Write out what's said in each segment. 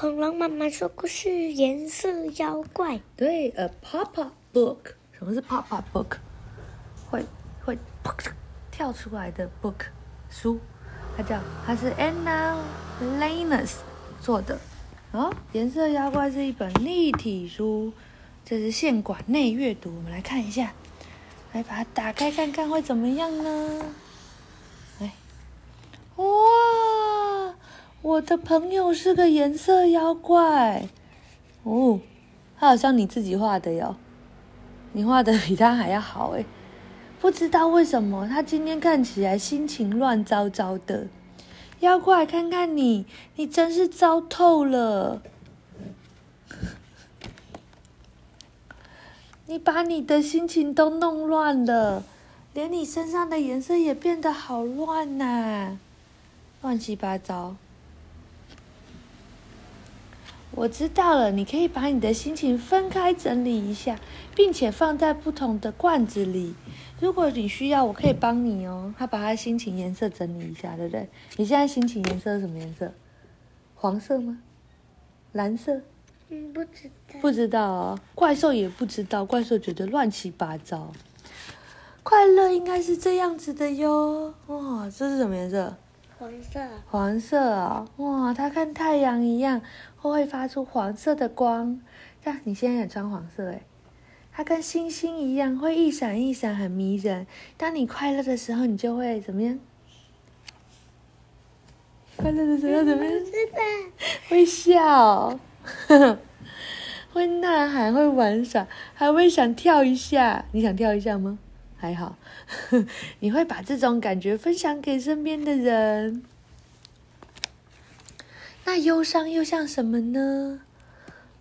恐龙妈妈说故事，颜色妖怪。对，a pop up book。什么是 pop up book？会会跳出来的 book 书，它叫它是 Anna Linus 做的。哦，颜色妖怪是一本立体书，这是线管内阅读。我们来看一下，来把它打开看看会怎么样呢？哎，哇，我的朋友是个颜色妖怪哦，他好像你自己画的哟，你画的比他还要好哎，不知道为什么他今天看起来心情乱糟糟的。妖怪，看看你，你真是糟透了！你把你的心情都弄乱了，连你身上的颜色也变得好乱呐，乱七八糟。我知道了，你可以把你的心情分开整理一下，并且放在不同的罐子里。如果你需要，我可以帮你哦。他把他心情颜色整理一下，对不对？你现在心情颜色是什么颜色？黄色吗？蓝色？嗯，不知道。不知道哦。怪兽也不知道，怪兽觉得乱七八糟。快乐应该是这样子的哟。哇，这是什么颜色？黄色。黄色啊！哇，它跟太阳一样，会发出黄色的光。但，你现在也穿黄色哎。它跟星星一样，会一闪一闪，很迷人。当你快乐的时候，你就会怎么样？快乐的时候怎么样？会笑，会呐喊，会玩耍，还会想跳一下。你想跳一下吗？还好。你会把这种感觉分享给身边的人。那忧伤又像什么呢？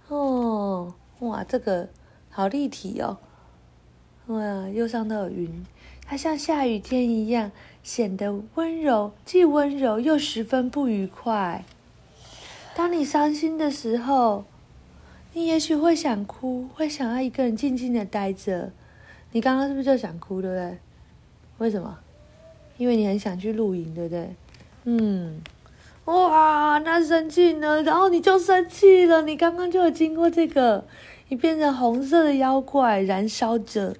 哦，哇，这个。好立体哦！哇，忧伤的云，它像下雨天一样，显得温柔，既温柔又十分不愉快。当你伤心的时候，你也许会想哭，会想要一个人静静的待着。你刚刚是不是就想哭，对不对？为什么？因为你很想去露营，对不对？嗯，哇，那生气呢？然后你就生气了。你刚刚就有经过这个。你变成红色的妖怪，燃烧着。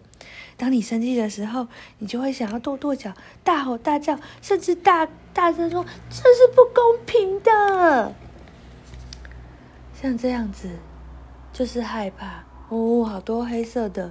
当你生气的时候，你就会想要跺跺脚、大吼大叫，甚至大大声说：“这是不公平的。”像这样子，就是害怕哦。好多黑色的